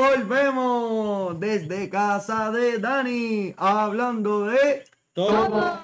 volvemos desde casa de Dani, hablando de Todo.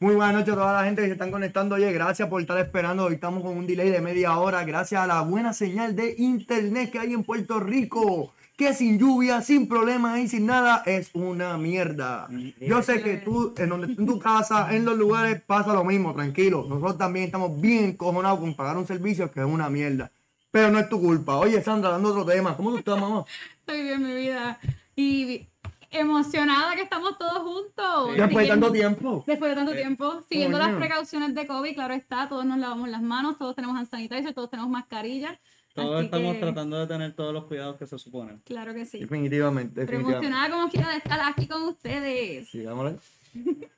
Muy buenas noches a toda la gente que se están conectando. Oye, gracias por estar esperando. Hoy estamos con un delay de media hora. Gracias a la buena señal de internet que hay en Puerto Rico. Que sin lluvia, sin problemas y sin nada es una mierda. Yo sé que tú, en, donde, en tu casa, en los lugares, pasa lo mismo, tranquilo. Nosotros también estamos bien cojonados con pagar un servicio que es una mierda. Pero no es tu culpa. Oye, Sandra, dando otro tema. ¿Cómo tú estás, mamá? Estoy bien, mi vida. Y emocionada que estamos todos juntos. Después de tanto tiempo. Después de tanto tiempo, siguiendo Coño. las precauciones de COVID, claro está, todos nos lavamos las manos, todos tenemos hand sanitizer, todos tenemos mascarilla. Todos así estamos que, tratando de tener todos los cuidados que se suponen. Claro que sí. Definitivamente, Pero emocionada como quiera de estar aquí con ustedes. Sigámosle.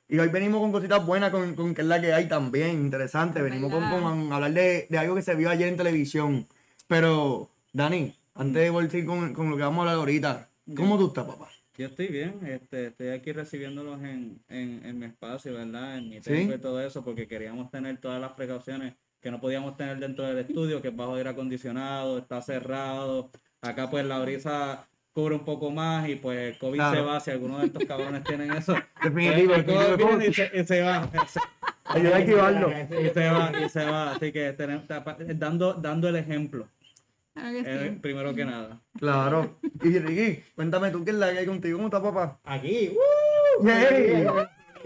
Y hoy venimos con cositas buenas, con, con que es la que hay también, interesante. Venimos con, con hablar de, de algo que se vio ayer en televisión. Pero, Dani, antes de volver con, con lo que vamos a hablar ahorita, ¿cómo tú estás, papá? Yo estoy bien, este, estoy aquí recibiéndolos en, en, en mi espacio, ¿verdad? En mi Sí. templo y todo eso, porque queríamos tener todas las precauciones que no podíamos tener dentro del estudio, que es bajo aire acondicionado, está cerrado. Acá pues la brisa cubre un poco más y pues el COVID Claro. se va, si alguno de estos cabrones tienen eso. Definitivo, pues, el COVID viene y se, y se va. Ayuda a activarlo. Y se va, y se va. Así que tenemos, dando, dando el ejemplo, eh, sí. primero que nada. Claro. Y Ricky, cuéntame tú qué es la que hay contigo. ¿Cómo estás, papá? Aquí, ¡uh!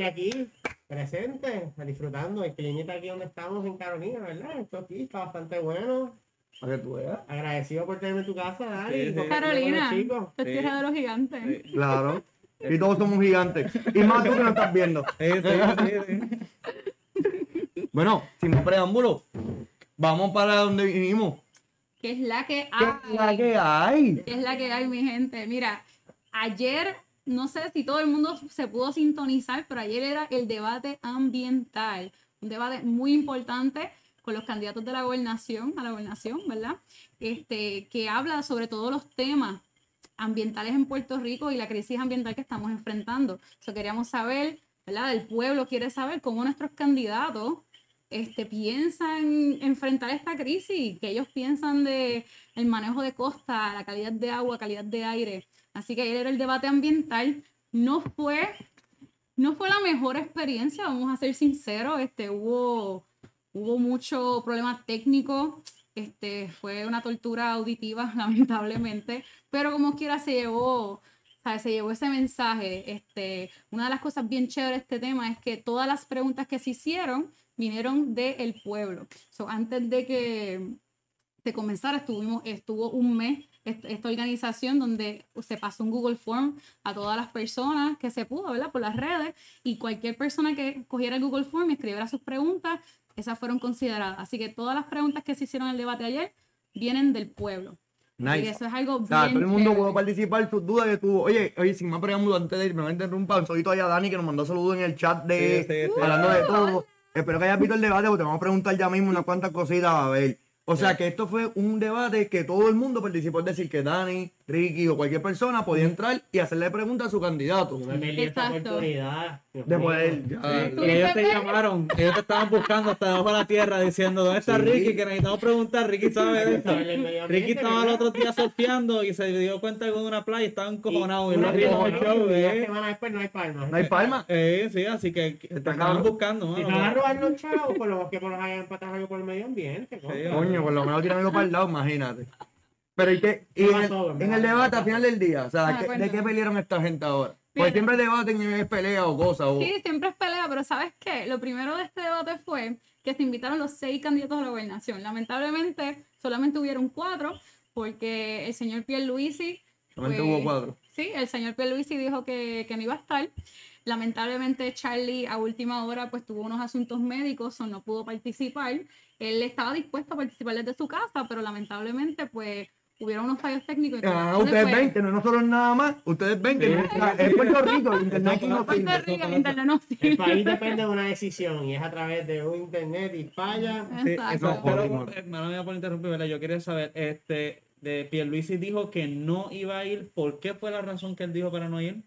Aquí, presente, disfrutando. El aquí donde estamos en Carolina, ¿verdad? Esto aquí está bastante bueno. Para que tú veas. Agradecido por tenerme en tu casa, Dani. Sí, sí. Carolina, es Sí. tierra de los gigantes. Sí. Claro. Y todos somos gigantes. Y más tú que nos estás viendo. Sí, sí, sí, sí. Bueno, sin más preámbulo, vamos para donde vinimos. Que es la que ¿Qué es la hay. que hay? Es la que hay, mi gente. Mira, ayer, no sé si todo el mundo se pudo sintonizar, pero ayer era el debate ambiental. Un debate muy importante con los candidatos de la gobernación, a la gobernación, ¿verdad? Este, que habla sobre todos los temas ambientales en Puerto Rico y la crisis ambiental que estamos enfrentando. Eso queríamos saber, ¿verdad? El pueblo quiere saber cómo nuestros candidatos este, piensan enfrentar esta crisis, que ellos piensan de el manejo de costa, la calidad de agua, calidad de aire. Así que ayer era el debate ambiental. No fue, no fue la mejor experiencia, vamos a ser sinceros. Este, hubo, hubo mucho problema técnico. Este, fue una tortura auditiva, lamentablemente. Pero como quiera se llevó, ¿sabes? se llevó ese mensaje. Este, una de las cosas bien chéveres de este tema es que todas las preguntas que se hicieron vinieron del pueblo. So, antes de que se comenzara, estuvimos, estuvo un mes est- esta organización donde se pasó un Google Form a todas las personas que se pudo, ¿verdad? Por las redes y cualquier persona que cogiera el Google Form y escribiera sus preguntas, esas fueron consideradas. Así que todas las preguntas que se hicieron en el debate ayer vienen del pueblo. Nice. eso es algo O sea, bien todo el mundo pudo participar, sus dudas que tuvo. Oye, oye, sin más preámbulo, antes de irme, no me interrumpa, un saludito ahí a Dani que nos mandó saludos en el chat de Sí, sí, sí. hablando de todo. Espero que hayas visto el debate, porque te vamos a preguntar ya mismo unas cuantas cositas a ver. O sea que esto fue un debate que todo el mundo participó, es decir, que Dani, Ricky o cualquier persona podía entrar y hacerle preguntas a su candidato. No me perdí esta Exacto. oportunidad. De poder ya- Sí, ¿Tú y ellos te llamaron, ellos te estaban buscando hasta debajo de la tierra diciendo, ¿dónde está Sí. Ricky? Que necesitamos preguntar, Ricky sabe de medio Ricky estaba el otro día surfeando y se dio cuenta que en una playa estaba encojonado y show, eh. semana después no hay palmas. No hay palma. Eh, sí, así que te estaban buscando, Si mano. se van a robar los chavos, por lo que por los hayan patado algo por el medio ambiente. Sí, coño. Por lo menos tiran algo para el lado, imagínate. Pero ¿y qué? Y ¿Qué en, el, en debate al final del día, o sea, Ah, ¿qué- ¿de qué pelearon esta gente ahora? Mira. siempre debaten y es pelea o cosas. O... Sí, siempre es pelea, pero ¿sabes qué? Lo primero de este debate fue que se invitaron los seis candidatos a la gobernación. Lamentablemente, solamente hubieron cuatro, porque el señor Pierluisi... Solamente pues, hubo cuatro. Sí, el señor Pierluisi dijo que, que no iba a estar. Lamentablemente, Charlie a última hora pues tuvo unos asuntos médicos o no pudo participar. Él estaba dispuesto a participar desde su casa, pero lamentablemente pues hubieron unos fallos técnicos. y Ah, ustedes ven que no es nosotros nada más. Ustedes ven que Sí. no- es Puerto Rico, el internet aquí no Puerto. Rico, el internet no El sirve. país depende de una decisión y es a través de un internet y falla. Sí, Exacto. pero, jodimos. eh, mía por interrumpir, ¿verdad? Yo quería saber, este, de Pierluisi dijo que no iba a ir, ¿por qué fue la razón que él dijo para no ir?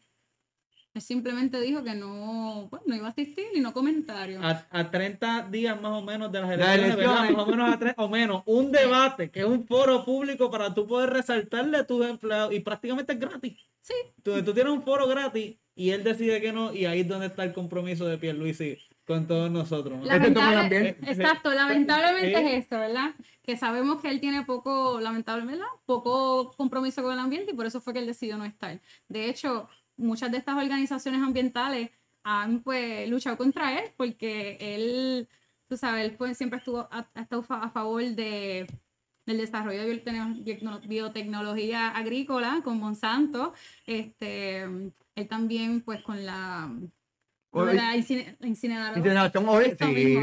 Simplemente dijo que no, no iba a asistir y no comentario. A, a 30 días más o menos de las elecciones, ¿verdad? elecciones. Más o menos a tres, o menos, un debate que es un foro público para tú poder resaltarle a tus empleados y prácticamente es gratis. Sí. Tú, tú tienes un foro gratis y él decide que no y ahí es donde está el compromiso de Pierluisi con todos nosotros. La- Lamentable- también. exacto, lamentablemente es esto, ¿verdad? Que sabemos que él tiene poco, lamentablemente, ¿verdad? Poco compromiso con el ambiente y por eso fue que él decidió no estar. De hecho, muchas de estas organizaciones ambientales han pues luchado contra él porque él, tú sabes, él pues, siempre estuvo a, ha estado fa- a favor de del desarrollo de biotecno- biotecno- biotecnología agrícola con Monsanto, este, él también pues con la, la incine- la incineradora. Incineración, Esto sí.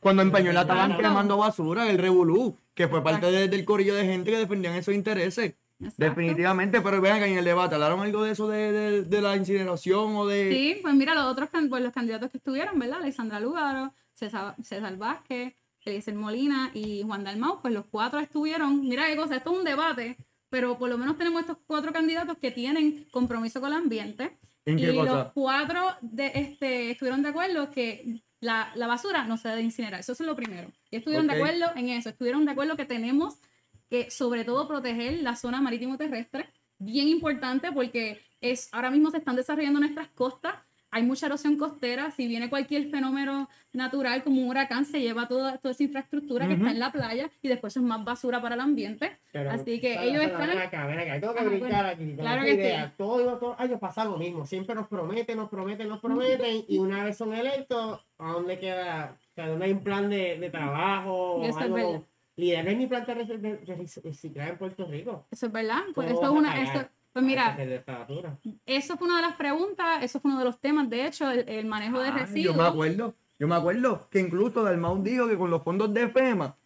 Cuando en Peñuela estaban quemando basura, el Revolú, que fue parte de- del corillo de gente que defendían esos intereses. Exacto. Definitivamente, pero vean que en el debate hablaron algo de eso de, de- de la incineración o de. Sí, pues mira, los otros pues, los candidatos que estuvieron, ¿verdad? Alexandra Lugaro, César, César Vázquez, Eliezer Molina y Juan Dalmau, pues los cuatro estuvieron. Mira qué cosa, esto es un debate, pero por lo menos tenemos estos cuatro candidatos que tienen compromiso con el ambiente. ¿En y los cuatro de, este, estuvieron de acuerdo que la, la basura no se debe incinerar. Eso es lo primero. Y estuvieron de acuerdo en eso. Estuvieron de acuerdo que tenemos que, sobre todo, proteger la zona marítimo terrestre. Bien importante porque es, ahora mismo se están desarrollando nuestras costas. Hay mucha erosión costera. Si viene cualquier fenómeno natural como un huracán, se lleva toda, toda esa infraestructura que Ujú. está en la playa y después es más basura para el ambiente. Pero- Así que pero- ellos pero están- acá, ven acá, tengo que Ajá, brincar bueno, aquí. claro que sí. idea. Todo, años pasa lo mismo. Siempre nos prometen, nos prometen, nos prometen. y una vez son electos, ¿a dónde queda? O sea, ¿dónde hay un plan de, de trabajo? o Eso algo? Verdad. Líder, no hay ni plan de, en Puerto Rico. Eso es verdad. Pues ¿Cómo eso es a una. eso- pues mira? Eso fue una de las preguntas, eso fue uno de los temas, de hecho, el, el manejo de Ay, yo residuos. me acuerdo. Yo me acuerdo que incluso Dalmau dijo que con los fondos de FEMA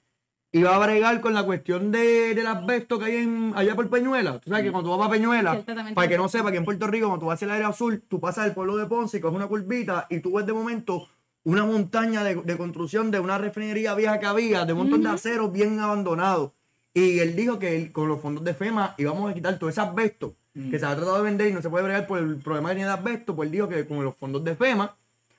iba a bregar con la cuestión de, del asbesto que hay en, allá por Peñuela. Tú sabes que cuando tú vas para Peñuela, para que no sepa que en Puerto Rico, cuando tú vas el área azul, tú pasas el pueblo de Ponce y coges una curvita y tú ves de momento una montaña de, de construcción de una refinería vieja que había, de un montón de aceros bien abandonados. Y él dijo que él, con los fondos de FEMA íbamos a quitar todo ese asbesto Mm. que se ha tratado de vender y no se puede bregar por el problema que tiene de asbesto. Pues él dijo que con los fondos de FEMA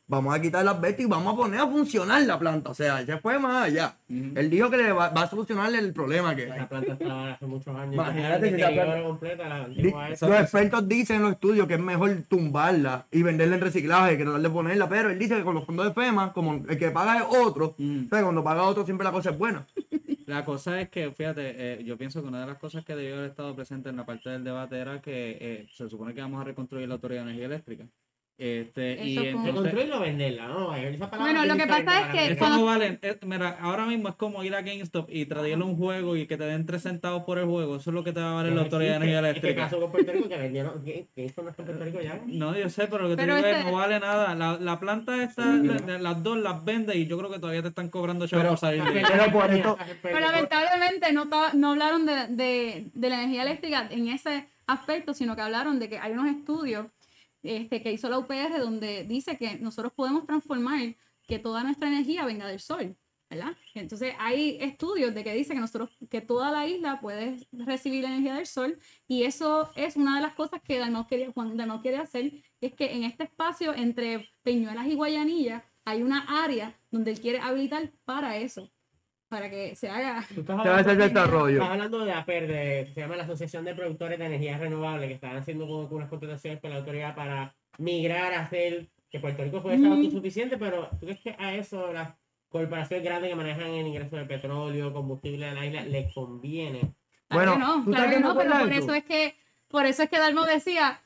vamos a quitar el asbesto y vamos a poner a funcionar la planta. O sea, ya fue más allá. Él dijo que le va, va a solucionar el problema que Esa planta estaba hace muchos años. Imagínate si deterioro planta- completa, la. Los expertos dicen en los estudios que es mejor tumbarla y venderla en reciclaje que tratar de ponerla, pero él dice que con los fondos de FEMA, como el que paga es otro, Mm. o sea, cuando paga otro siempre la cosa es buena. La cosa es que, fíjate, eh, yo pienso que una de las cosas que debió haber estado presente en la parte del debate era que eh, se supone que vamos a reconstruir la Autoridad de Energía Eléctrica. Este, y entonces, venderla, ¿no? Esa palabra Bueno, es lo que pasa es que cuando- no vale. eh, mira, ahora mismo es como ir a GameStop y traerle un juego y que te den 3 centavos por el juego. Eso es lo que te va a valer la Autoridad de. Energía ¿Y qué Eléctrica. pasó con Puerto Rico? Que vendieron. ¿Qué, qué hizo nuestro Puerto Rico ya? No, yo sé, pero lo que te digo es no vale nada. La, la planta esta, la- la- las dos las vende y yo creo que todavía te están cobrando chavos Pero- por salir de ahí. Pero por eso- Pero lamentablemente no, no hablaron de, de- de la energía eléctrica en ese aspecto, sino que hablaron de que hay unos estudios este, que hizo la UPR donde dice que nosotros podemos transformar que toda nuestra energía venga del sol, ¿verdad? Entonces hay estudios de que dice que nosotros, que toda la isla puede recibir la energía del sol y eso es una de las cosas que Dalmau quería, Juan quiere hacer, es que en este espacio entre Peñuelas y Guayanilla hay una área donde él quiere habilitar para eso, para que se haga Tú estás Se va a hacer desarrollo. Estás hablando de APER, de, se llama la Asociación de Productores de Energías Renovables, que están haciendo como unas contrataciones con la autoridad para migrar a hacer que Puerto Rico puede ser Mm. autosuficiente, pero ¿tú crees que a eso las corporaciones grandes que manejan el ingreso de petróleo, combustible de la isla, les conviene? Claro Bueno, que no, ¿tú claro que no, pero por eso? eso es que, por eso es que Dalmo decía,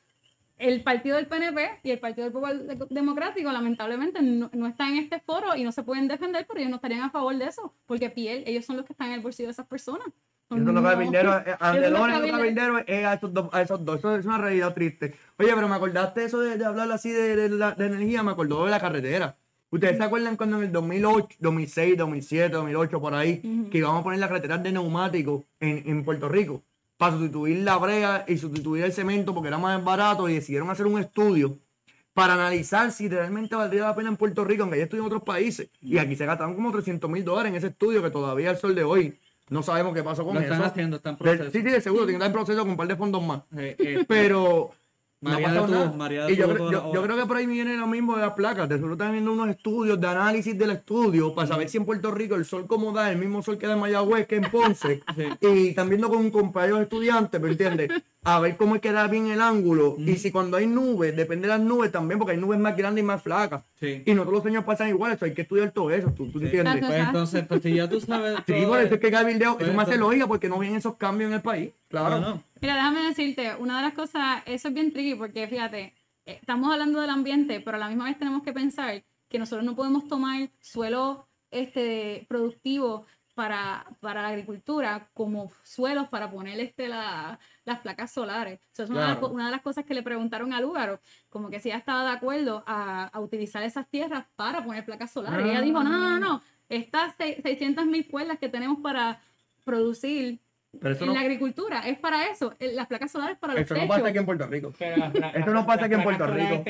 el partido del PNP y el partido del Popular De- Democrático lamentablemente no, no están en este foro y no se pueden defender, pero ellos no estarían a favor de eso, porque piel, ellos son los que están en el bolsillo de esas personas. No eh, a Eso no es a esos dos, a esos dos. Eso es una realidad triste. Oye, pero me acordaste eso de, de hablar así de, de la- de energía, me acordó de la carretera. ¿Ustedes se acuerdan cuando en el 2008, 2006, 2007, 2008, por ahí, que íbamos a poner las carreteras de neumáticos en, en Puerto Rico? Para sustituir la brea y sustituir el cemento porque era más barato y decidieron hacer un estudio para analizar si realmente valdría la pena en Puerto Rico, aunque ya estudió en otros países. Y aquí se gastaron como 300 mil dólares en ese estudio que todavía al sol de hoy no sabemos qué pasó con Lo eso. están haciendo, están en proceso. sí, sí, de seguro, tiene que estar en proceso con un par de fondos más. Eh, eh, Pero no de pasado tuvo- de Y yo, creo- yo, creo que por ahí viene lo mismo de las placas. De seguro están viendo unos estudios de análisis del estudio para saber si en Puerto Rico el sol como da, el mismo sol que da en Mayagüez, que en Ponce. Sí. Y están viendo con un compañero de estudiantes, ¿me entiendes? A ver cómo es que da bien el ángulo. Y si cuando hay nubes, depende de las nubes también, porque hay nubes más grandes y más flacas. Sí. Y no todos los sueños pasan igual, eso hay que estudiar todo eso, ¿tú, tú Sí. entiendes? Pues entonces, pues si ya tú sabes. Sí, por eso es que cabildeo, Pues eso entonces- lógica porque no ven esos cambios en el país. Claro. Bueno, Mira, déjame decirte, una de las cosas, eso es bien tricky porque fíjate, eh, estamos hablando del ambiente, pero a la misma vez tenemos que pensar que nosotros no podemos tomar suelo este, productivo para, para la agricultura como suelos para poner este, la- las placas solares. Eso es una, de las una de las cosas que le preguntaron a Lúgaro, como que si ella estaba de acuerdo a, a utilizar esas tierras para poner placas solares. Y ella dijo, no, no, no, no, estas 600 mil cuerdas que tenemos para producir Pero en no, la agricultura es para eso. el- Las placas solares para los eso no techos. pasa aquí en Puerto Rico. Pero Eso no pasa aquí en Puerto Rico.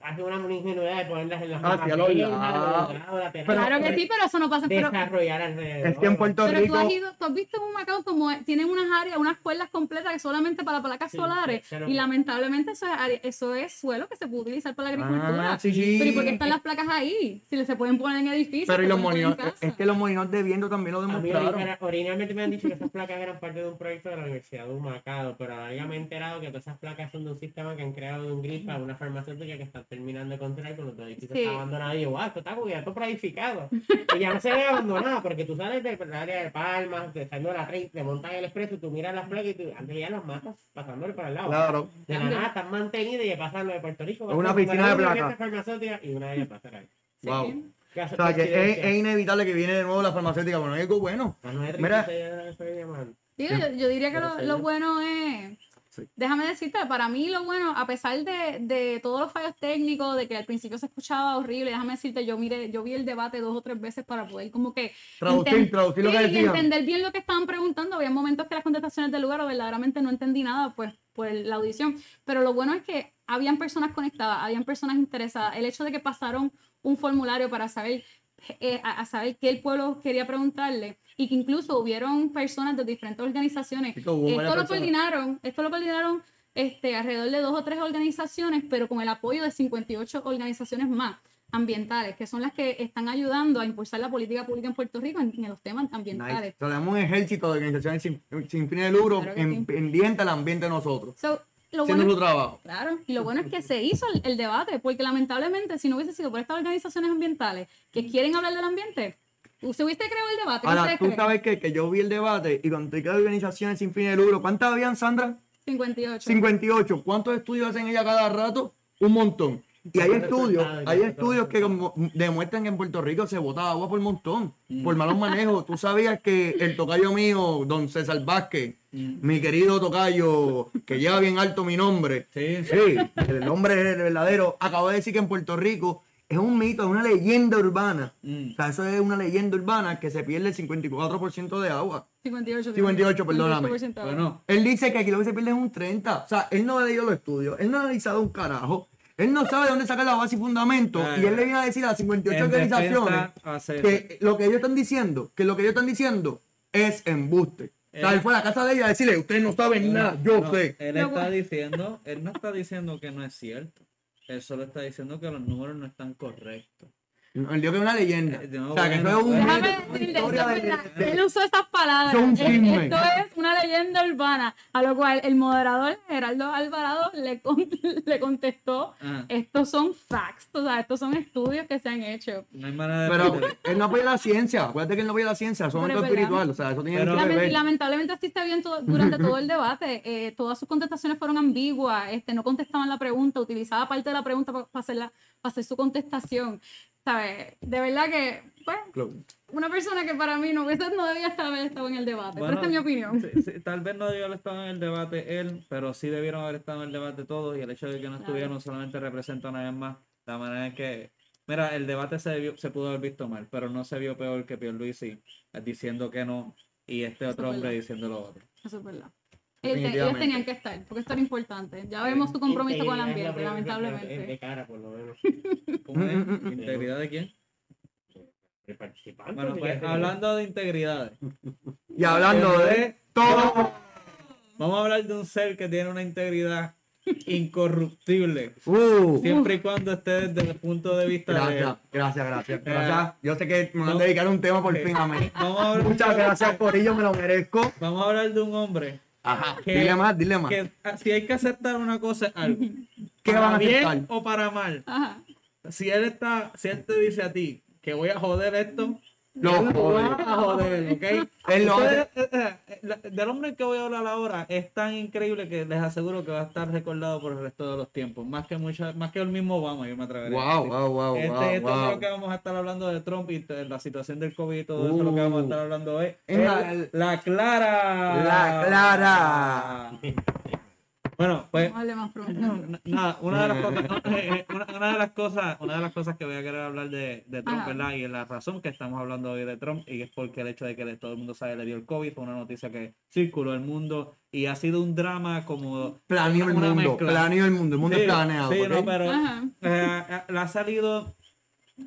Hacer una ingenuidad de ponerlas en las Ah, sí, a los mismas lados. filas, laterales, Pero- Claro que sí, pero eso no pasa. Pero, desarrollar alrededor. Es que en Puerto pero Rico. tú has ido, tú has visto en un Macao como tienen unas áreas, unas cuerdas completas que solamente para placas Sí, solares. pero- y lamentablemente eso es, área- eso es suelo que se puede utilizar para la agricultura. Ah, sí, sí. Pero ¿y por qué están las placas ahí? Si se pueden poner en edificios. Pero y los molinos, es que los molinos de viento también lo mí demostraron. original- originalmente me han dicho que esas placas eran parte de un proyecto de la Universidad de Humacao, pero ahora ya me he enterado que todas esas placas son de un sistema que han creado de un gris para una farmacéutica que están terminando de construir con los edificios Sí. abandonados. Y yo, wow, esto está cubierto por edificado. y ya no se ve abandonado, porque tú sales del área de Palmas, de saliendo de la 30, te montan el expreso, tú miras las placas y tú, antes ya las matas pasándole por el lado. Claro. De la nada están mantenidas y pasan lo de Puerto Rico. Una piscina de una placas. farmacéutica y una de ellas pasa ahí. Sí. Wow. ¿Qué O sea, que es, es inevitable que viene de nuevo la farmacéutica, pero no hay algo bueno. A 9.36 Mira. yo, yo diría que lo, lo ¿no? bueno es, Sí. déjame decirte, para mí lo bueno, a pesar de, de todos los fallos técnicos, de que al principio se escuchaba horrible, déjame decirte, yo mire, yo vi el debate dos o tres veces para poder como que Traducir, enten- traducir lo que y decían. entender bien lo que estaban preguntando. Había momentos que las contestaciones del lugar verdaderamente no entendí nada, pues, por la audición. Pero lo bueno es que habían personas conectadas, habían personas interesadas. El hecho de que pasaron un formulario para saber, eh, a, a saber qué el pueblo quería preguntarle y que incluso hubieron personas de diferentes organizaciones. Esto lo coordinaron, esto lo coordinaron este, alrededor de dos o tres organizaciones, pero con el apoyo de 58 organizaciones más ambientales, que son las que están ayudando a impulsar la política pública en Puerto Rico en, en los temas Nice. ambientales. O sea, tenemos un ejército de organizaciones sin, sin fines de lucro Claro en, sí. pendiente al ambiente de nosotros, So, lo bueno su trabajo. Claro, y lo bueno es que se hizo el, el debate, porque lamentablemente si no hubiese sido por estas organizaciones ambientales que quieren hablar del ambiente, ¿usted hubiese creado el debate? ¿Qué Ahora, tú creen? sabes que, que yo vi el debate y cuando te de organizaciones sin fines de lucro, ¿cuántas habían, Sandra? 58. 58. ¿Cuántos estudios hacen ella cada rato? Un montón. Y hay estudios, hay estudios que demuestran que en Puerto Rico se bota agua por montón, por malos manejos. Tú sabías que el tocayo mío, don César Vázquez, mi querido tocayo, que lleva bien alto mi nombre, Sí, sí, el nombre verdadero, acabo de decir que en Puerto Rico es un mito, es una leyenda urbana. Mm. O sea, eso es una leyenda urbana que se pierde el 54% de agua. 58. 58, perdóname. 58% ahora. Bueno, Él dice que aquí lo que se pierde es un 30. O sea, él no ha leído los estudios, él no ha analizado un carajo, él no sabe de dónde sacar la base y fundamento. Y él le viene a decir a las 58 en organizaciones defensa que lo que ellos están diciendo, que lo que ellos están diciendo es embuste. O sea, Él- él fue a la casa de ella a decirle, ustedes no saben nada, yo no, sé. Él No, está bueno. diciendo, él no está diciendo que no es cierto. Él solo está diciendo que los números no están correctos. Él dijo que es una leyenda. Eh, no, o sea, que eso es un Déjame decirle, esto de- es verdad, él usó esas palabras. Son. Esto es una leyenda urbana. A lo cual el moderador Geraldo Alvarado le, con- le contestó: Ajá. Estos son facts, o sea, estos son estudios que se han hecho. No hay manera de Pero defender. él no apoya la ciencia. Acuérdate que él no apoya la ciencia, son algo espiritual. O sea, eso tiene Pero- que ver. lamentablemente así está bien todo- durante todo el debate. Eh, todas sus contestaciones fueron ambiguas, este, no contestaban la pregunta, utilizaba parte de la pregunta para hacer, pa hacer su contestación. ¿Sabes? De verdad que, pues, una persona que para mí no, hubiese- no debía estar haber estado en el debate. pero Bueno, esta es mi opinión. sí, sí, tal vez no debió haber estado en el debate él, pero sí debieron haber estado en el debate todos y el hecho de que no Claro. estuvieron solamente representa una vez más la manera en que... Mira, el debate se, debió- se pudo haber visto mal, pero no se vio peor que Pierluisi eh, diciendo que no y este Eso otro hombre diciendo lo otro. Eso es verdad. Ellos tenían que estar, porque esto era importante. Ya vemos tu compromiso con el Integridad la ambiente, primera- De, de lamentablemente. cara, por lo menos. ¿Cómo es? ¿Integridad de quién? El participante. Bueno, pues hablando de integridades, Y hablando de todo. vamos a hablar de un ser que tiene una integridad incorruptible. Uh, Siempre y cuando esté desde el punto de vista de... gracias, gracias, gracias. Eh, gracias. Yo sé que me van a dedicar un tema por fin a mí. Vamos a, hablar, Muchas gracias, Corillo, me lo merezco. vamos a hablar de un hombre Ajá. Que- Dile más, dile más. que si hay que aceptar una cosa es algo. ¿Qué para van a bien aceptar? o para mal. Ajá. Si él está, si él te dice a ti que voy a joder esto, A joder, ¿ok? Él lo Ustedes, eh, eh, eh, del hombre que voy a hablar ahora es tan increíble que les aseguro que va a estar recordado por el resto de los tiempos, más que mucha, más que el mismo Obama, yo me atrevería. a Wow, decir. wow, wow, Este, wow, esto es wow. lo que vamos a estar hablando de Trump y la situación del COVID y todo eso, lo que vamos a estar hablando hoy. En la- Es la Clara. La Clara. Bueno, pues Vamos a darle más pronto. N- Nada, una de las cosas, una, una de las cosas, una de las cosas que voy a querer hablar de, de Trump, Ajá. ¿verdad? Y la razón que estamos hablando hoy de Trump, y es porque el hecho de que le- todo el mundo sabe le dio el COVID, fue una noticia que circuló el mundo y ha sido un drama como Planeó el una mundo, mezcla. planeó el mundo, el mundo Sí, es planeado. sí, ¿ok? no, pero eh, eh, le ha salido.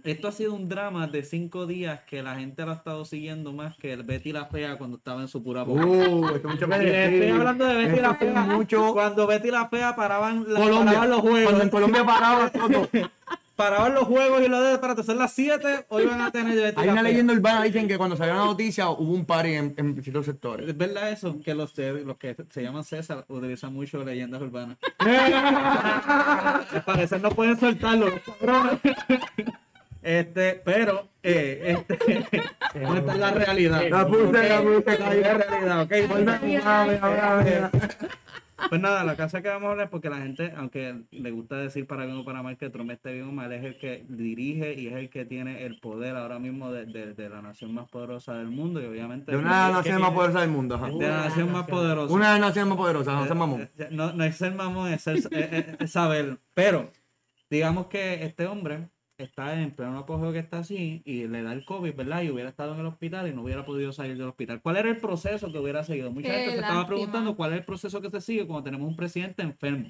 Esto ha sido un drama de cinco días que la gente lo ha estado siguiendo más que el Betty la Fea cuando estaba en su pura boca. Uh, esto es mucho que decir. estoy hablando de Betty la Fea. mucho Cuando Betty la Fea paraban, la- Colombia. paraban los juegos. Cuando en Colombia paraba todo. paraban los juegos y lo de espérate, son las 7, hoy van a tener Betty Hay la una Fea. leyenda urbana dicen que cuando salió la noticia hubo un party en, en distintos sectores. ¿Es verdad eso? Que los que se llaman César utilizan mucho leyendas urbanas. Al parecer no pueden soltarlo. Este, pero, eh, este, no está en la realidad. La puse, la puse, Esta es la realidad, ok. Pues Pues nada, la casa que vamos a hablar es porque la gente, aunque le gusta decir para bien o para mal que Trump esté bien o mal, es el que dirige y es el que tiene el poder ahora mismo de, de- de la nación más poderosa del mundo y obviamente De una de las es que naciones más poderosas del mundo. ajá. de la nación más poderosa. Una de las naciones más poderosas, no se mamón. Eh, eh, No, no es ser mamón, es, ser, es- es- es saber. Pero, digamos que este hombre está en pleno apogeo que está así y le da el COVID, ¿verdad? Y hubiera estado en el hospital y no hubiera podido salir del hospital. ¿Cuál era el proceso que hubiera seguido? Mucha Qué gente se estaba preguntando cuál es el proceso que se sigue cuando tenemos un presidente enfermo.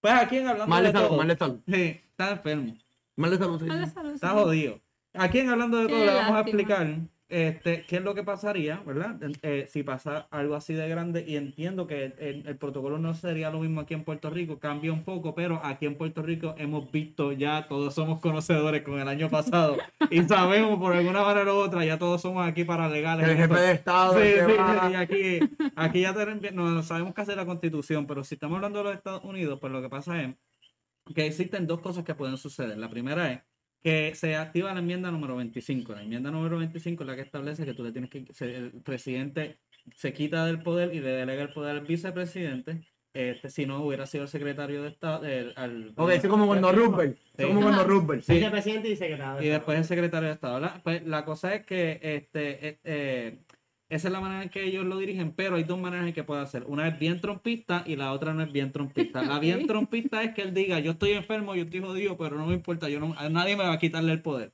Pues aquí en hablando Mal de de salud, todo, mal de salud. sí, está enfermo. Mal de salud, sí. Dale salud, Está jodido. Aquí en hablando de Qué todo, le vamos a explicar este, qué es lo que pasaría, ¿verdad? Eh, si pasa algo así de grande. Y entiendo que el, el- el protocolo no sería lo mismo aquí en Puerto Rico, cambia un poco, pero aquí en Puerto Rico hemos visto ya, todos somos conocedores con el año pasado y sabemos por alguna manera u otra, ya todos somos aquí paralegales. El en jefe de Estado. Sí, el sí, sí, y aquí, aquí ya tenemos- no, sabemos que hace la constitución, pero si estamos hablando de los Estados Unidos, pues lo que pasa es que existen dos cosas que pueden suceder. La primera es que se activa la enmienda número 25. La enmienda número 25 es la que establece que tú le tienes que, se- el presidente se quita del poder y le delega el poder al vicepresidente. Este, si no hubiera sido el secretario de Estado, el, al, Ok, eso es como cuando. Eso es como Sí. cuando. Sí. Vicepresidente y secretario. y después el secretario de Estado. ¿verdad? Pues la cosa es que este, eh, eh, esa es la manera en que ellos lo dirigen, pero hay dos maneras en que puede hacer. Una es bien trompista y la otra no es bien trompista. La bien trompista es que él diga, yo estoy enfermo, yo estoy jodido, pero no me importa, yo no, a nadie me va a quitarle el poder.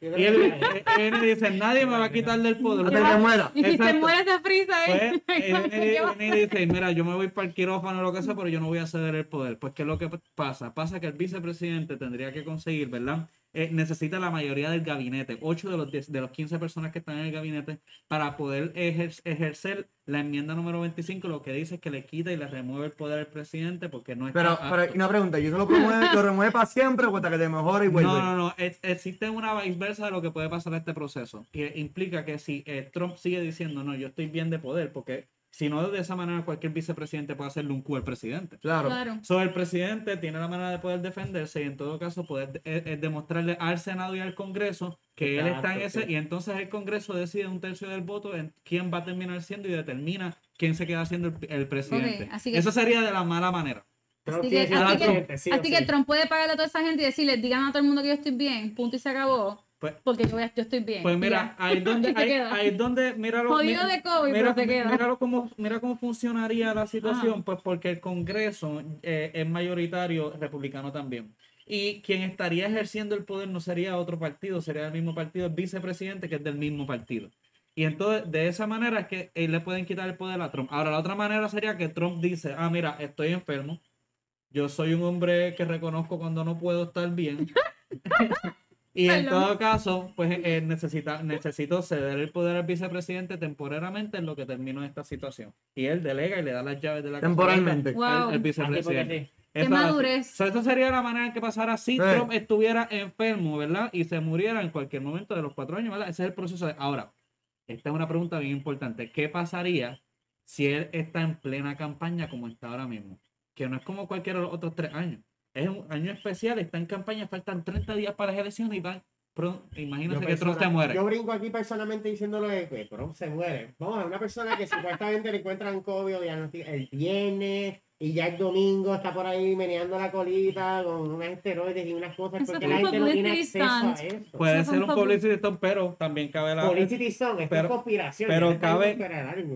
Y creo él, que- él- él dice, nadie me va a quitarle el poder. Hasta que muera. Y si se Exacto. muere esa frisa, Pues, ¿eh? él, ¿Qué él- va a él dice, mira, yo me voy para el quirófano o lo que sea, pero yo no voy a ceder el poder. Pues, ¿qué es lo que pasa? Pasa que el vicepresidente tendría que conseguir, ¿verdad? Eh, necesita la mayoría del gabinete, 8 de los, 10 de los 15 personas que están en el gabinete, para poder ejer- ejercer la enmienda número 25, lo que dice es que le quita y le remueve el poder al presidente porque no está Pero, pero una pregunta, ¿y eso lo, promueve, lo remueve para siempre o hasta que te mejore y vuelve? No, no, no. Es- existe una viceversa de lo que puede pasar en este proceso. Y implica que si eh, Trump sigue diciendo, no, yo estoy bien de poder, porque si no, de esa manera cualquier vicepresidente puede hacerle un cu al presidente. Claro. Claro. So, el presidente tiene la manera de poder defenderse y en todo caso poder eh, eh, demostrarle al Senado y al Congreso que él está en ese sí. y entonces el Congreso decide un tercio del voto en quién va a terminar siendo y determina quién se queda siendo el, el presidente. así que- Eso sería de la mala manera. Así que, así que- presidente, sí o así sí. que Trump puede pagarle a toda esa gente y decirle, digan a todo el mundo que yo estoy bien, punto y se acabó, Pues, porque yo, estoy bien. Pues mira, ahí es donde, ahí, ahí donde, míralo. Jodido de COVID, mira, pero queda. míralo cómo, mira cómo funcionaría la situación, pues porque el Congreso eh, es mayoritario republicano también. Y quien estaría ejerciendo el poder no sería otro partido, sería el mismo partido, el vicepresidente que es del mismo partido. Y entonces, de esa manera es que eh, le pueden quitar el poder a Trump. Ahora, la otra manera sería que Trump dice, ah, mira, estoy enfermo, yo soy un hombre que reconozco cuando no puedo estar bien. y en todo caso, pues eh, necesita, necesito ceder el poder al vicepresidente temporariamente en lo que termino esta situación. Y él delega y le da las llaves de la casa Temporalmente. al- Wow. porque vicepresidente. sí. Qué madurez. so, Eso sería la manera en que pasara si Sí. Trump estuviera enfermo, ¿verdad? Y se muriera en cualquier momento de los cuatro años, ¿verdad? Ese es el proceso. de- Ahora, esta es una pregunta bien importante. ¿Qué pasaría si él está en plena campaña como está ahora mismo? Que no es como cualquiera de los otros tres años. Es un año especial, está en campaña, faltan 30 días para las elecciones y van. Imagínate que Trump se muere. Yo brinco aquí personalmente diciéndole que Trump se muere. Vamos a una persona que supuestamente le encuentran COVID el viernes y ya el domingo está por ahí meneando la colita con unos esteroides y unas cosas Eso porque la gente no tiene acceso a stunt. eso. Puede Eso ser un publicity stunt, pero también cabe la. Publicity son, esto pero- es conspiración. pero cabe-.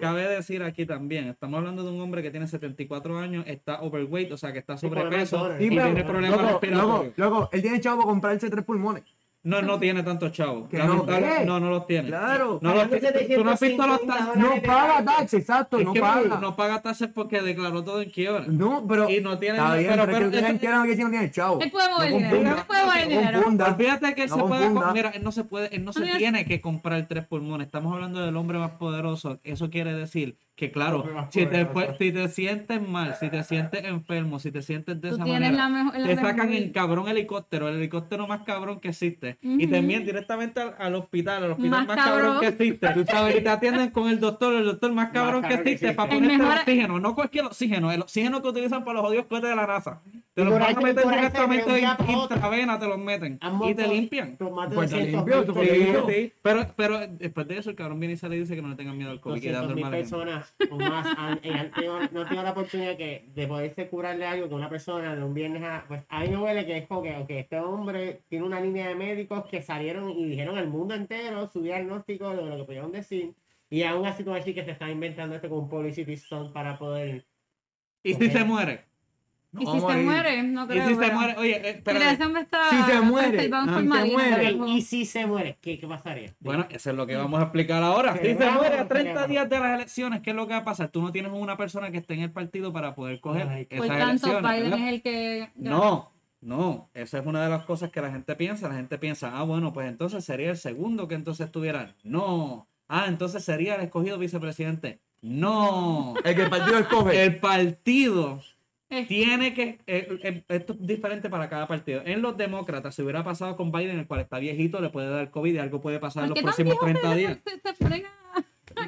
Cabe decir aquí también, estamos hablando de un hombre que tiene 74 años, está overweight, o sea que está sobrepeso y tiene problemas respiratorios. loco, él tiene chavo para comprarse tres pulmones. No, no tiene tantos chavos. ¿Que no no, no los tiene. Claro. No los. Tú no has visto los 750 taxes. No paga taxes, exacto, Es no paga. no paga taxes porque declaró todo en quiebra. No, pero. Y no tiene. Está bien, pero, pero, pero quieran que si no tiene chavo. Él puede mover No dinero. Él puede mover dinero. Olvídate que él No se puede. Mira, él no se puede, él no se tiene que comprar tres pulmones. Estamos hablando del hombre más poderoso. Eso quiere decir que, claro, si te, fue- si te sientes mal, si te sientes enfermo, si te sientes de Tú esa manera, la mejor. la te sacan en cabrón helicóptero, el helicóptero más cabrón que existe. Y te envían directamente al, al hospital, al hospital Más más, cabrón. cabrón. que existe. Tú sabes, y te atienden con el doctor, el doctor más cabrón que cabrón que existe, para existe. ponerte El el oxígeno. No cualquier oxígeno, el oxígeno que utilizan para los jodidos cohetes de la NASA. Te Y los van a te- meter directamente fotos. intravena, te los meten. Y te limpian. Pues de te 200 limpio, mil tú Sí, Porque personas- sí. Pero, pero después de eso el cabrón viene y se le dice que no le tengan miedo al COVID. y 200 dando el mil personas o más han, eh, han tenido- no tienen la oportunidad que, de poderse curarle algo que una persona de un viernes a... Pues a mí me huele que es como que este hombre tiene una línea de médicos que salieron y dijeron al mundo entero su diagnóstico de lo que pudieron decir y aún así tú vas a decir que se está inventando esto con un publicity stunt para poder... ¿Y si se muere? Y si se muere, no ¿Y creo. si se pero- muere? Oye, eh, está. Si se muere, reservado en si se muere. pero- Y si se muere, ¿qué, qué pasaría? Bueno, eso es lo que vamos a explicar ahora. Si se muere a vamos, 30 vamos. días de las elecciones, ¿qué es lo que va a pasar? Tú no tienes una persona que esté en el partido para poder coger Ay, esas Por tanto, elecciones. Biden ¿verdad? es el que. No, no, esa es una de las cosas que la gente piensa. La gente piensa, ah, bueno, pues entonces sería el segundo que entonces estuviera. No. Ah, entonces sería el escogido vicepresidente. No. El que el partido escoge. El partido Es- tiene que. eh, eh, esto es diferente para cada partido. En los demócratas, si hubiera pasado con Biden, el cual está viejito, le puede dar COVID y algo puede pasar en ¿Por los próximos viejo 30 se- días. se- se frega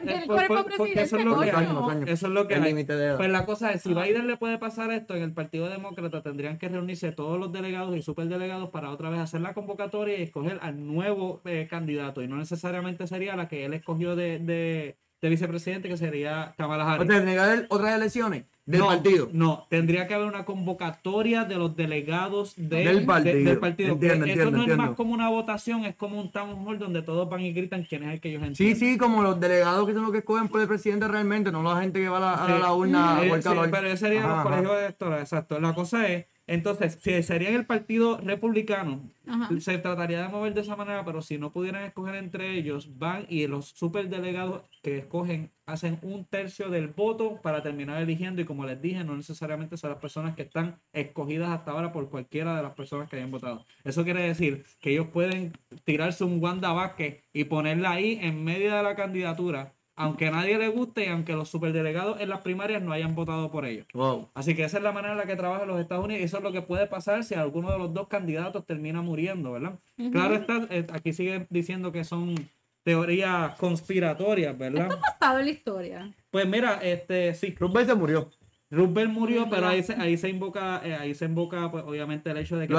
Eh, el por- cuerpo por- porque eso es presidente, lo que hay. Eso es lo que El hay. límite de edad. Pues la cosa es, si Ah. Biden le puede pasar esto, en el Partido Demócrata tendrían que reunirse todos los delegados y superdelegados para otra vez hacer la convocatoria y escoger al nuevo eh, candidato. Y no necesariamente sería la que él escogió de, de, de vicepresidente, que sería Kamala O Harris. sea, tendría que haber otras elecciones del no, partido. No, tendría que haber una convocatoria de los delegados de- Del de- partido. del partido. Entiendo, Eso entiendo, no es más como una votación, es como un town hall donde todos van y gritan quién es el que ellos Sí, entienden. sí, como los delegados que son los que escogen por el presidente realmente, no la gente que va a la, a Sí. la urna sí, calor. pero ese sería Ajá, los ajá. colegios de electores, exacto. La cosa es, entonces, si sería en el partido republicano, Ajá. se trataría de mover de esa manera, pero si no pudieran escoger entre ellos, van y los superdelegados que escogen hacen un tercio del voto para terminar eligiendo y como les dije, no necesariamente son las personas que están escogidas hasta ahora por cualquiera de las personas que hayan votado. Eso quiere decir que ellos pueden tirarse un Wanda Vázquez y ponerla ahí en medio de la candidatura, aunque a nadie le guste y aunque los superdelegados en las primarias no hayan votado por ellos. Wow. Así que esa es la manera en la que trabajan los Estados Unidos y eso es lo que puede pasar si alguno de los dos candidatos termina muriendo, ¿verdad? Claro está, eh, aquí sigue diciendo que son teorías conspiratorias, ¿verdad? pasado en la historia. Pues mira, este sí, Roosevelt se murió. Roosevelt murió, pero ahí se, ahí se invoca, eh, ahí se invoca pues, obviamente el hecho de que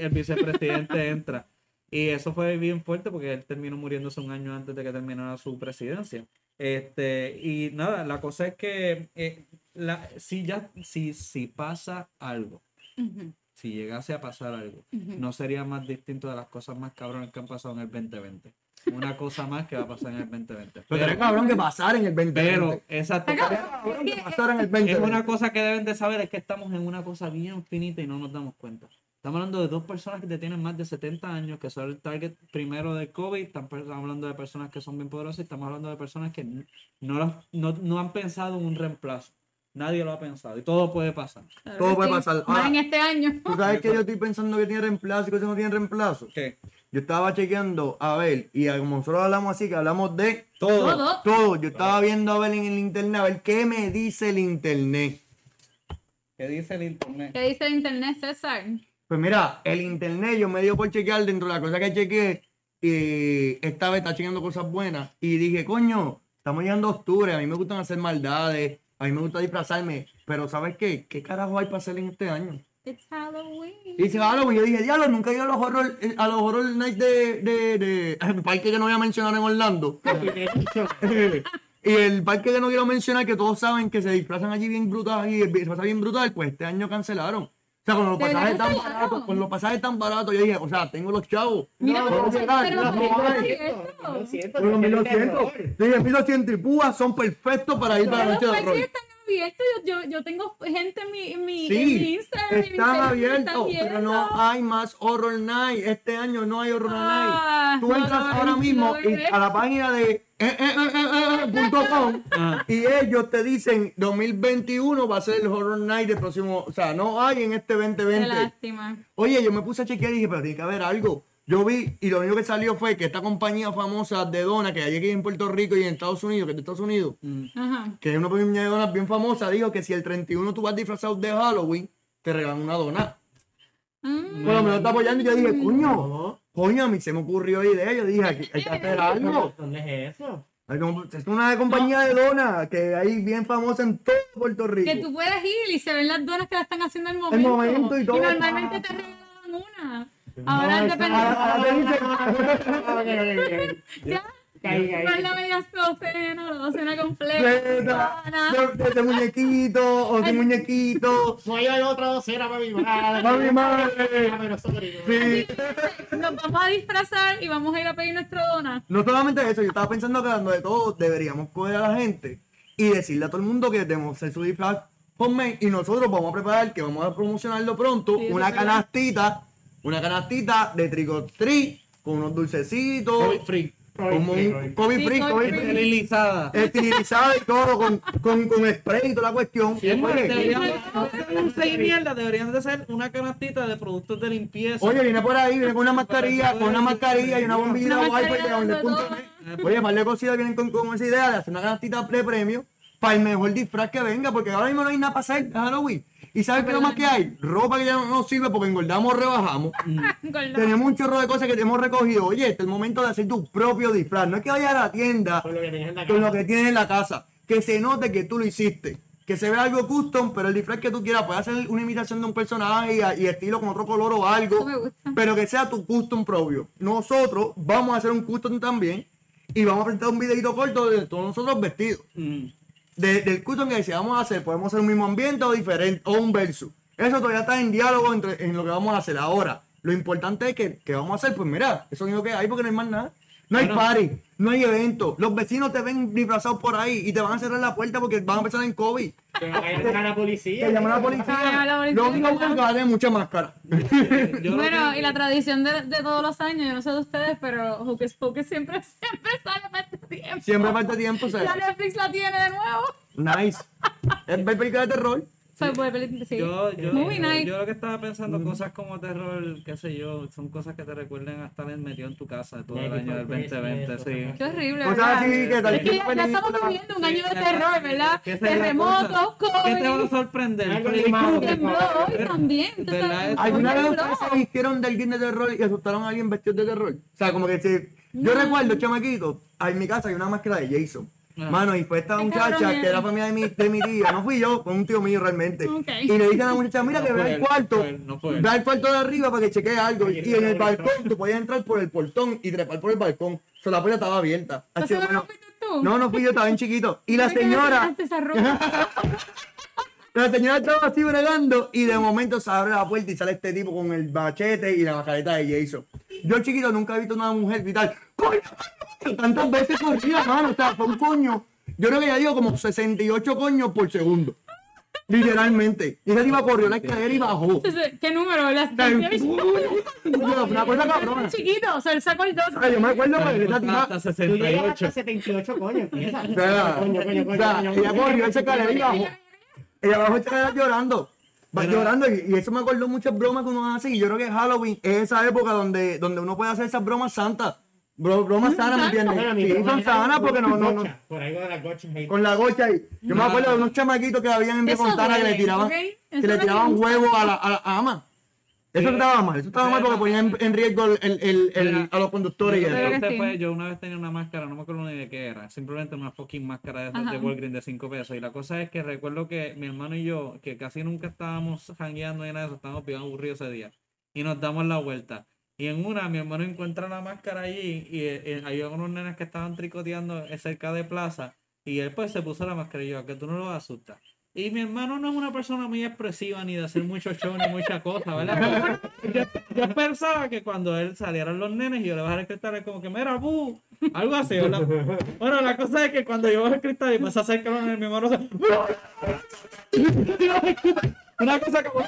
el vicepresidente entra. Y eso fue bien fuerte porque él terminó muriéndose un año antes de que terminara su presidencia. Este, y nada, la cosa es que eh, la, si ya, si, si pasa algo, si llegase a pasar algo, no sería más distinto de las cosas más cabronas que han pasado en el 2020. Una cosa más que va a pasar en el 2020. Pero era cabrón que pasara en el 20. pero exacto. cabrón que pasara en el Es 20. una cosa que deben de saber es que estamos en una cosa bien finita y no nos damos cuenta. Estamos hablando de dos personas que tienen más de 70 años, que son el target primero del COVID. Estamos hablando de personas que son bien poderosas y estamos hablando de personas que no, las- no, no han pensado en un reemplazo. Nadie lo ha pensado y todo puede pasar. Claro Todo puede sí. pasar. Más en este año. Tú sabes que yo estoy pensando que tiene reemplazo y que eso no tiene reemplazo. ¿Qué? Yo estaba chequeando a ver, y a- como nosotros hablamos así, que hablamos de Todo. Todo. todo. Yo estaba viendo a ver en el internet, a ver qué me dice el internet. ¿Qué dice el internet? ¿Qué dice el internet, César? Pues mira, el internet yo me dio por chequear dentro de la cosa que chequeé y esta vez está chequeando cosas buenas y dije, coño, estamos llegando a octubre, a mí me gustan hacer maldades, a mí me gusta disfrazarme, pero ¿sabes qué? ¿Qué carajo hay para hacer en este año? It's Halloween. Y dice Halloween, yo dije, diablo, nunca he ido a los horror, eh, a los horror nights de, de, de, el parque que no voy a mencionar en Orlando. y el parque que no quiero mencionar, que todos saben que se disfrazan allí bien brutal y se pasa bien brutal, pues este año cancelaron. O sea, con los ¿De verdad pasajes tan baratos, con los pasajes tan baratos, yo dije, o sea, tengo los chavos. Mira, no, pero- no, los tiene 1200, terror. yo dije 1200 y púas son perfectos para ir para la Pero noche de horror. Abiertos. Yo, yo, yo tengo gente en mi, en mi, en mi Sí, Instagram. están abiertos, pero no hay más Horror Night. Este año no hay Horror Ah, Night. Tú entras no, ahora no, mismo no, y no, a la página de eh, eh, eh, eh, punto com, Ah. y ellos te dicen 2021 va a ser el Horror Night del próximo, o sea, no hay en este Qué 2020. lástima. Oye, yo me puse a chequear y dije, pero tiene que haber algo. Yo vi y lo único que salió fue que esta compañía famosa de donas que hay aquí en Puerto Rico y en Estados Unidos, que es de Estados Unidos, Ajá. que es una compañía de donas bien famosa, dijo que si el 31 tú vas disfrazado de Halloween, te regalan una dona. Mm. Por lo está apoyando y yo dije, coño, No. coño, a mí se me ocurrió la idea. Yo dije, aquí hay que hacer algo. ¿Dónde es eso? Es una compañía de donas que hay bien famosa en todo Puerto Rico. Que tú puedes ir y se ven las donas que la están haciendo al momento. momento y todo. normalmente te regalan una. Ahora No, depende. ahora- te dicen- Ya. Caí, caí. No es la media docena, la docena completa. De, de- de muñequito o sin muñequito. No hay otra docena para mi madre. ¡Para mi madre! Ah. Sí. Nos vamos a disfrazar y vamos a ir a pedir nuestra dona. No solamente eso, yo estaba pensando que hablando de todo, deberíamos coger a la gente y decirle a todo el mundo que debemos hacer su disfraz homemade y nosotros vamos a preparar, que vamos a promocionarlo pronto, Sí, una canastita, una canastita de trigo tree con unos dulcecitos, COVID free. como un COVID free, COVID free. free, Esterilizada. estilizado y todo, con, con, con spray y toda la cuestión. Oye, deberían de seis mierda, deberían de ser una canastita de productos de limpieza. Oye, viene por ahí, viene con una mascarilla, con una mascarilla y una bombilla de wifi de donde. Oye, par de cositas vienen con, con esa idea de hacer una canastita de premio para el mejor disfraz que venga, porque ahora mismo no hay nada para hacer Halloween. ¿Y sabes qué es lo más que hay? Ropa que ya no nos sirve porque engordamos o rebajamos. Tenemos un chorro de cosas que te hemos recogido. Oye, este es el momento de hacer tu propio disfraz. No es que vayas a la tienda Con lo que tenías en la con lo casa. que tienes en la casa. Que se note que tú lo hiciste. Que se vea algo custom, pero el disfraz que tú quieras. Puedes hacer una imitación de un personaje y, y estilo con otro color o algo. Eso me gusta. Pero que sea tu custom propio. Nosotros vamos a hacer un custom también. Y vamos a presentar un videito corto de todos nosotros vestidos. Mm. De- del custom que deseamos hacer. Podemos hacer un mismo ambiente o diferente. O un verso. Eso todavía está en diálogo entre, en lo que vamos a hacer ahora. Lo importante es que, que vamos a hacer, pues mira, eso es que hay porque no hay más nada. No hay Bueno. party, no hay evento. Los vecinos te ven disfrazados por ahí y te van a cerrar la puerta porque van a empezar en COVID. Que vaya a la policía. Te llaman a la policía. la. Lo único que va a tener mucha máscara. Bueno, y la tradición de, de todos los años, yo no sé de ustedes, pero Hocus Pocus siempre, siempre sale para este tiempo. Siempre falta tiempo, o Ya sea. Netflix la tiene de nuevo. Nice. Es ver películas de terror. Sí. Yo, yo, Movie yo, night. yo lo que estaba pensando, cosas como terror, qué sé yo, son cosas que te recuerden a estar metido en tu casa todo el año del Before Christmas, 2020, eso, sí. Qué horrible, Cosas ¿verdad? así que tal Es que ya, ya estamos viviendo un año de terror, ¿verdad? Terremotos, cosa. ¿Qué te va a COVID, sorprender? Algo tembló hoy también. ¿Alguna vez ustedes se vistieron de alguien de terror y asustaron a alguien vestido de terror? O sea, como que si... Yo No. recuerdo, chamaquito, en mi casa hay una máscara de Jason. Mano, y fue esta muchacha que era eres. familia de mi, de mi tía, no fui yo, fue un tío mío realmente. Y le dije a la muchacha, mira No que el él, cuarto, no ve al cuarto de arriba para que chequee algo. Y en el balcón, tú podías entrar por el portón y trepar por el balcón. O sea, la puerta estaba abierta. Así, ¿Eso no bueno, fuiste tú? no, no fui yo, estaba bien chiquito. Y la ¿Por qué me señora, la señora estaba así bregando y de momento se abre la puerta y sale este tipo con el machete y la mascareta de Jason. Yo chiquito nunca he visto una mujer gritar, ¡coño! Coño", Tantas veces corría, mano. O sea, fue un coño. Yo creo que ya digo como 68 coños por segundo. Literalmente. Y esa tipa corrió la escalera y bajó. ¿Qué número? Las Una cosa cabrona. chiquito, o sea, él sacó el 2. O sea, yo me acuerdo porque esa tipa. Hasta Tú llegas hasta 68. 78, coño, empieza. O sea, Coño, coño, ella corrió esa escalera y bajó. Ella bajó esa escalera llorando. Va Pero- llorando y, y eso me acordó muchas bromas que uno hace y yo creo que Halloween es esa época donde, donde uno puede hacer esas bromas santas. Bro, bromas sanas, ¿me entiendes? Mi Sí, broma son era sanas porque no, no, no. gocha, Por ahí con las gochas ahí. Con la gocha ahí. Yo me acuerdo de unos chamaquitos que habían en Eso Fontana que le duele, tiraban, ¿ok? que le no tiraban gusta. huevos a la, a la ama. Eso Sí. estaba mal, eso estaba mal porque ponían en, en riesgo el, el, el- Mira, a los conductores y Yo, eso. que sí. fue- yo una vez tenía una máscara, no me acuerdo ni de qué era, simplemente una fucking máscara de, esas Ajá. de Walgreens de 5 pesos. Y la cosa es que recuerdo que mi hermano y yo, que casi nunca estábamos jangueando ni nada de eso, estábamos bien aburridos ese día. Y nos damos la vuelta. Y en una, mi hermano encuentra la máscara allí y eh, eh, había unos nenes que estaban tricoteando cerca de plaza. Y él pues se puso la máscara y yo, ¿a que tú no lo asustas? Y mi hermano no es una persona muy expresiva ni de hacer mucho show ni mucha cosa, ¿verdad? Yo, yo pensaba que cuando él salieran los nenes y yo le bajara el cristal, es como que, mira, bu, algo así, ¿verdad? Bueno, la cosa es que cuando yo bajo el cristal y pasa a acercar los nenes, mi hermano se... Una cosa como...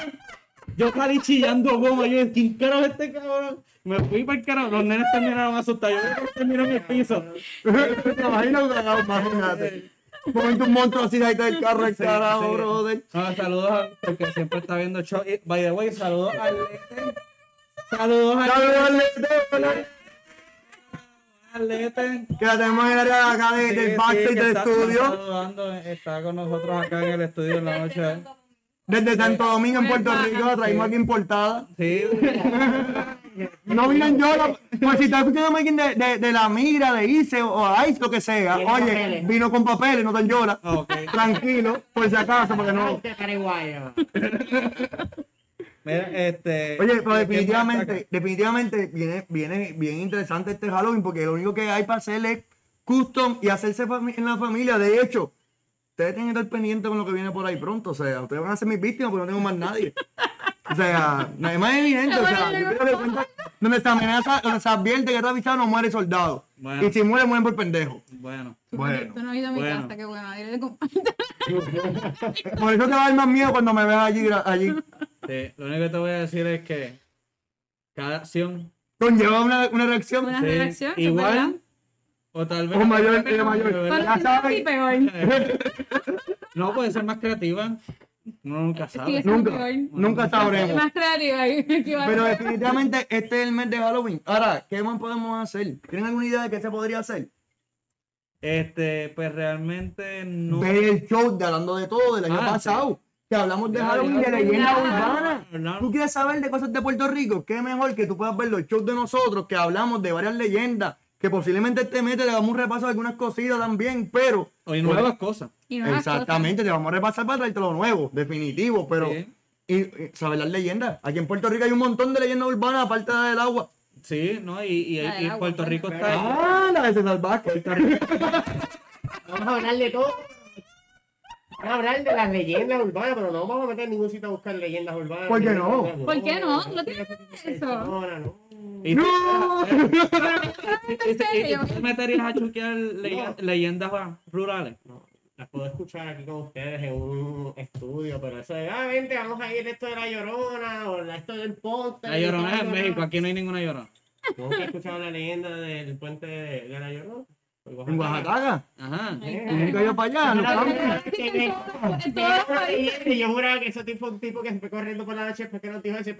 Yo salí chillando goma, yo dije, ¿quién carajo es este cabrón? Me fui para el carajo, los nenes terminaron asustados, yo terminaron en el piso. Imagínate. Un momento un monstruo así ahí del carro, el carajo, brother. Ah, saludos a porque siempre está viendo show. By the way, saludos al Lete. Saludos al Saludos al Lete. Que la tenemos en el área de acá de- Sí, del backstage del está- estudio. Está con nosotros acá en el estudio en la noche. Desde Santo Domingo, en Puerto Rico, la traímos aquí importada. Sí. No vino en Yola. Pues si estás escuchando a alguien de, de, de la migra, de ICE o Ice, lo que sea, oye, papeles. vino con papeles, no te Yola. Ah, ok. Tranquilo, por si acaso, porque no. Este. Mira, este. Oye, pero ¿quién más está definitivamente, definitivamente viene, viene bien interesante este Halloween porque lo único que hay para hacer es custom y hacerse en la familia. De hecho, ustedes tienen que estar pendientes con lo que viene por ahí pronto. O sea, ustedes van a ser mis víctimas porque no tengo más nadie. O sea, es más evidente. O sea, yo quiero que cuenta- donde se amenaza, donde se advierte que está avisado no muere soldado. Bueno. Y si muere, mueren por pendejo. Bueno. Bueno, Tú no has ido a mi bueno. casa, qué bueno. Ahí le comparto. por eso te va a dar más miedo cuando me veas allí. allí. Sí, lo único que te voy a decir es que cada acción. Conlleva una, una reacción. Una sí, reacción, igual. O tal vez. O mayor, eh, mayor. ¿Cuál Ya es saben. y peor? No, puede ser más creativa. Uno nunca sabe. Nunca, nunca sabremos. Más creativa. Pero definitivamente este es el mes de Halloween. Ahora, ¿qué más podemos hacer? ¿Tienen alguna idea de qué se podría hacer? Este, pues realmente no. Ver el show de Hablando de Todo del año Ah, pasado. Que hablamos de Halloween ya, de leyendas ya. urbanas. No. ¿Tú quieres saber de cosas de Puerto Rico? Qué mejor que tú puedas ver los shows de nosotros, que hablamos de varias leyendas, que posiblemente este mes te le damos un repaso de algunas cositas también, pero... Hay nuevas cosas. Y nuevas Exactamente, te vamos a repasar para traerte lo nuevo, definitivo, pero... Sí. Y, y saber las leyendas. Aquí en Puerto Rico hay un montón de leyendas urbanas aparte de la del agua. Sí, ¿no? Y, y, y agua, Puerto pues. Rico está. Ah, la de César Vázquez. Vamos a hablar de todo. Vamos a hablar de las leyendas urbanas, pero no vamos a meter en ningún sitio a buscar leyendas urbanas. ¿Por qué no? ¿Por qué no? ¿Tú no tienes eso? No, no, no. Y, ¡No! meterías a No. leyendas rurales. No, las puedo escuchar aquí con ustedes en un estudio, pero eso de, ah, vente, vamos a ir esto de la llorona, o la- esto del puente. La llorona es en México, aquí no hay ninguna llorona. Nunca he escuchado la leyenda del puente de, de la llorona. En Oaxaca. Ajá. Nunca yo para allá, Yo juraba que ese tipo fue un tipo que se fue corriendo por la noche después que nos dijo ese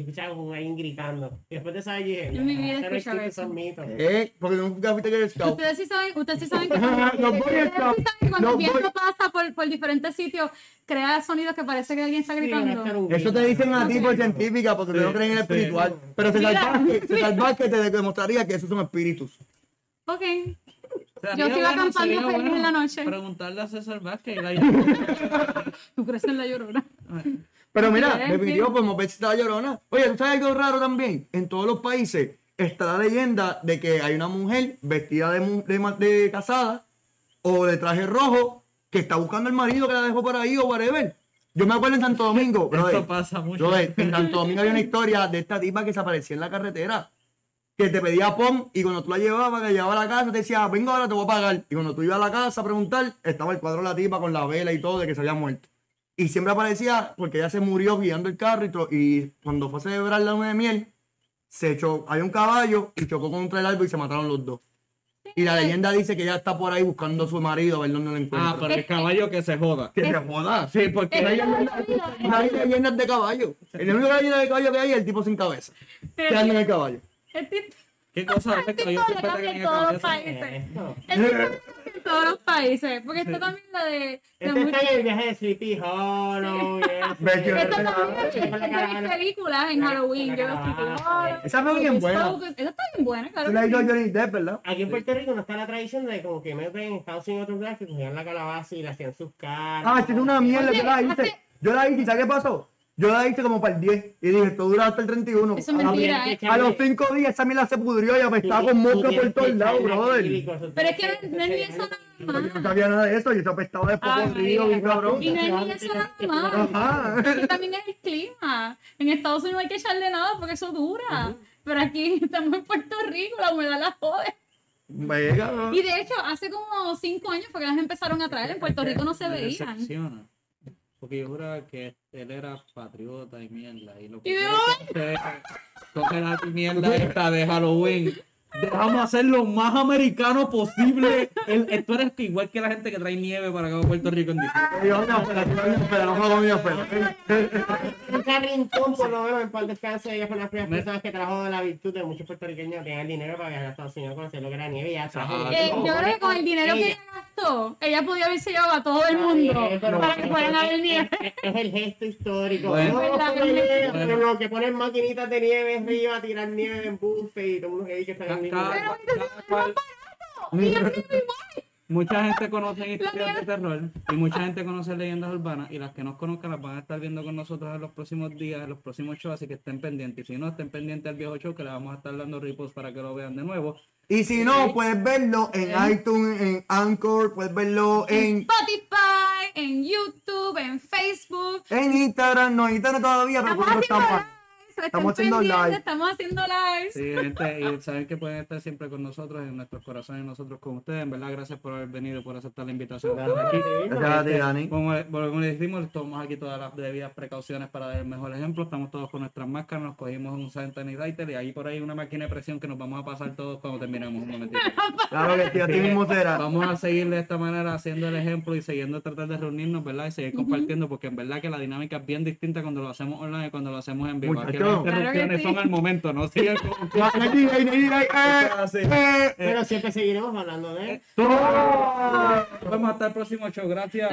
escuchaba como alguien gritando. Y después de esa dije, Yo en mi vida he "Esto no escuchado existe, eso". son mitos. Eh, porque nunca fuiste que scout. Ustedes sí saben, ustedes sí saben que Los ustedes Boy sí saben Scouts. que cuando el viento Boy- pasa por, por diferentes sitios, crea sonidos que parece que alguien está gritando. un Eso te dicen a ti por científica, porque Sí, no creen en el sí. espiritual. Pero César Mira. Vázquez, César Vázquez te demostraría que esos son espíritus. Ok. Yo sigo acampando feliz bueno en la noche. Preguntarle a César Vázquez. y la- Tú crees en la llorona. Pero mira, podemos ver si está la llorona. Oye, ¿tú sabes algo raro también? En todos los países está la leyenda de que hay una mujer vestida de, de, casada o de traje rojo que está buscando al marido que la dejó por ahí o whatever. Yo me acuerdo en Santo Domingo, brother, Esto pasa mucho. en Santo Domingo había una historia de esta tipa que se aparecía en la carretera. Que te pedía pom y cuando tú la llevabas, que la llevaba a la casa, te decía, venga ahora, te voy a pagar. Y cuando tú ibas a la casa a preguntar, estaba el cuadro de la tipa con la vela y todo de que se había muerto. Y siempre aparecía porque ella se murió guiando el carro y, to- y cuando fue a celebrar la luna de miel, se echó, hay un caballo y chocó contra el árbol y se mataron los dos. Y la leyenda dice que ella está por ahí buscando a su marido a ver dónde lo encuentra. Ah, pero el caballo que se joda. Que se joda. Sí, porque No hay leyendas- no hay leyendas de caballo. El único leyenda de caballo que hay es el tipo sin cabeza. Que anda en el caballo. El TikTok ¿Qué cosa es que yo siempre tengo en cambia la todos los cabeza? países. Esto. El TikTok en todos los países. Porque está también la de. de Este está en el viaje de Sleepy Hollow y eso. Ve que- Esta también es la de mis películas en La- Halloween. la Yo. Esa fue bien buena. Esa está bien buena, claro. Tú la que hizo sí. Johnny Depp, ¿verdad? Aquí en Puerto Rico no está la tradición de como que meten en Estados Unidos otros lugares que cogían la calabaza y le hacían sus caras. Ah, tiene una mierda, yo la hice. Yo la hice, ¿y ¿sabes qué pasó? Yo la hice como para el 10 y dije, esto dura hasta el 31. Eso es a, mentira, ¿eh? a los 5 días esa mierda se pudrió y apestaba con mosca por todos lados, brother. Pero es que no, no es ni eso nada Yo más. no sabía nada de eso y eso apestaba de Ah, río, María. bien cabrón. Y no es ni eso nada más. Ajá. Aquí también es el clima. En Estados Unidos hay que echarle nada porque eso dura. Pero aquí estamos en Puerto Rico, la humedad la jode. Venga. Y de hecho, hace como cinco años fue que las empezaron a traer. En Puerto Rico no se veían. Porque yo juraba que él era patriota y mierda. Y lo Y que es coger la mierda esta de Halloween. Dejamos hacer lo más americano posible. El, eh, tú eres igual que la gente que trae nieve para acá a Puerto Rico en diciembre. Yo, no, espera, no, espera, no juego mío, espera. Un carrincón, por lo menos, en paz descanse, ella fue una de las primeras Me- personas que trajo la virtud de muchos puertorriqueños tenían dinero para viajar a Estados Unidos a conocer lo que era nieve y ya trajo. Ah, Eh, yo creo que con el dinero que Ella- gastó, ella podía haberse llevado a todo el mundo Ay, pero- para que fueran a ver nieve. Es, es el gesto histórico. Bueno. No, que- bueno. como que ponen maquinitas de nieve arriba, tirar nieve de embuste y todo el mundo que dice que está en el cada- mismo. cada cual- Mucha gente conoce historias de terror y mucha gente conoce leyendas urbanas y las que nos conozcan las van a estar viendo con nosotros en los próximos días, en los próximos shows, así que estén pendientes. Y si no, estén pendientes al viejo show que le vamos a estar dando repost para que lo vean de nuevo. Y si no, puedes verlo en iTunes, en Anchor, puedes verlo en, Spotify, en YouTube, en Facebook. en Instagram. No, Instagram todavía, pero Estamos estamos. haciendo live. Estamos haciendo lives. Sí, gente, y saben que pueden estar siempre con nosotros, en nuestros corazones, nosotros con ustedes. En verdad, gracias por haber venido, por aceptar la invitación. aquí. Gracias a ti, Dani. Como, como les dijimos, tomamos aquí todas las debidas precauciones para dar el mejor ejemplo. Estamos todos con nuestras máscaras, nos cogimos un sanitizer y ahí por ahí una máquina de presión que nos vamos a pasar todos cuando terminemos. Un momentito. Claro que sí, así mismo será. Vamos a seguir de esta manera haciendo el ejemplo y siguiendo tratar de reunirnos, ¿verdad? Y seguir compartiendo, porque en verdad que la dinámica es bien distinta cuando lo hacemos online y cuando lo hacemos en vivo. Aquí las Muchacho. interrupciones Claro que sí. son al momento, no sigan con... Eh, eh. Pero siempre seguiremos hablando de. Nos vemos hasta el próximo show. Gracias.